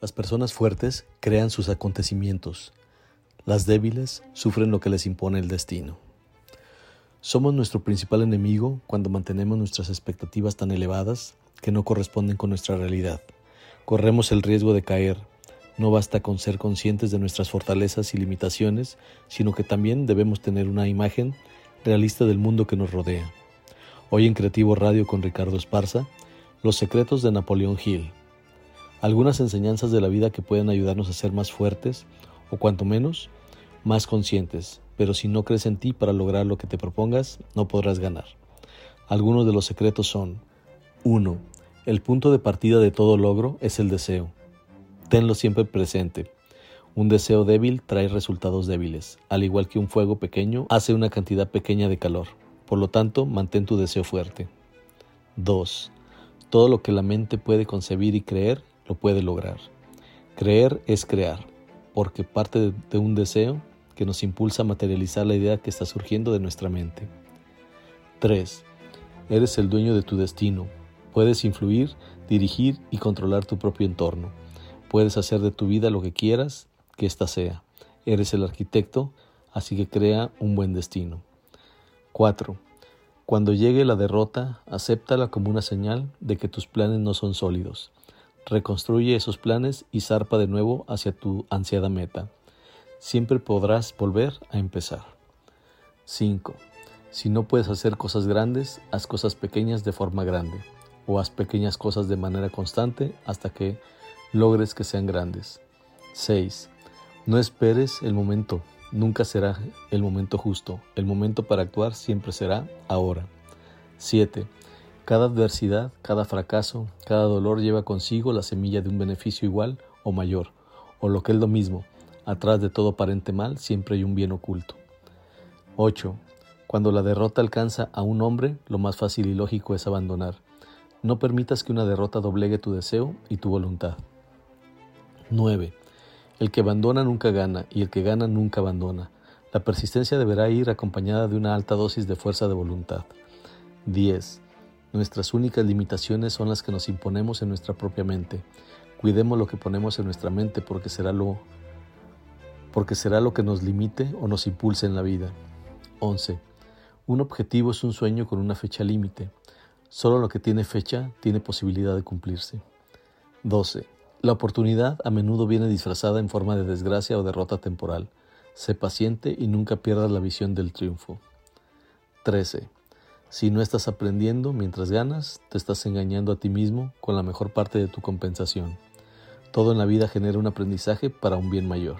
Las personas fuertes crean sus acontecimientos. Las débiles sufren lo que les impone el destino. Somos nuestro principal enemigo cuando mantenemos nuestras expectativas tan elevadas que no corresponden con nuestra realidad. Corremos el riesgo de caer. No basta con ser conscientes de nuestras fortalezas y limitaciones, sino que también debemos tener una imagen realista del mundo que nos rodea. Hoy en Creativo Radio con Ricardo Esparza, Los secretos de Napoleón Hill algunas enseñanzas de la vida que pueden ayudarnos a ser más fuertes o cuanto menos más conscientes, pero si no crees en ti para lograr lo que te propongas, no podrás ganar. Algunos de los secretos son 1. El punto de partida de todo logro es el deseo. Tenlo siempre presente. Un deseo débil trae resultados débiles, al igual que un fuego pequeño hace una cantidad pequeña de calor. Por lo tanto, mantén tu deseo fuerte. 2. Todo lo que la mente puede concebir y creer lo puede lograr. Creer es crear, porque parte de un deseo que nos impulsa a materializar la idea que está surgiendo de nuestra mente. 3. Eres el dueño de tu destino. Puedes influir, dirigir y controlar tu propio entorno. Puedes hacer de tu vida lo que quieras que ésta sea. Eres el arquitecto, así que crea un buen destino. 4. Cuando llegue la derrota, acéptala como una señal de que tus planes no son sólidos. Reconstruye esos planes y zarpa de nuevo hacia tu ansiada meta. Siempre podrás volver a empezar. 5. Si no puedes hacer cosas grandes, haz cosas pequeñas de forma grande, o haz pequeñas cosas de manera constante hasta que logres que sean grandes. 6. No esperes el momento, nunca será el momento justo, el momento para actuar siempre será ahora. 7. Cada adversidad, cada fracaso, cada dolor lleva consigo la semilla de un beneficio igual o mayor, o lo que es lo mismo, atrás de todo aparente mal siempre hay un bien oculto. 8. Cuando la derrota alcanza a un hombre, lo más fácil y lógico es abandonar. No permitas que una derrota doblegue tu deseo y tu voluntad. 9. El que abandona nunca gana y el que gana nunca abandona. La persistencia deberá ir acompañada de una alta dosis de fuerza de voluntad. 10. Nuestras únicas limitaciones son las que nos imponemos en nuestra propia mente. Cuidemos lo que ponemos en nuestra mente porque será lo porque será lo que nos limite o nos impulse en la vida. 11. Un objetivo es un sueño con una fecha límite. Solo lo que tiene fecha tiene posibilidad de cumplirse. 12. La oportunidad a menudo viene disfrazada en forma de desgracia o derrota temporal. Sé paciente y nunca pierdas la visión del triunfo. 13. Si no estás aprendiendo mientras ganas, te estás engañando a ti mismo con la mejor parte de tu compensación. Todo en la vida genera un aprendizaje para un bien mayor.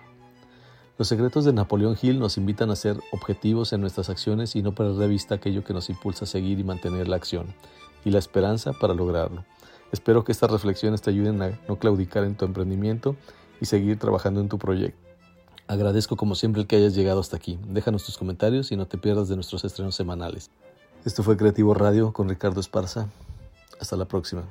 Los secretos de Napoleón Hill nos invitan a ser objetivos en nuestras acciones y no perder de vista aquello que nos impulsa a seguir y mantener la acción y la esperanza para lograrlo. Espero que estas reflexiones te ayuden a no claudicar en tu emprendimiento y seguir trabajando en tu proyecto. Agradezco como siempre el que hayas llegado hasta aquí. Déjanos tus comentarios y no te pierdas de nuestros estrenos semanales. Esto fue Creativo Radio con Ricardo Esparza. Hasta la próxima.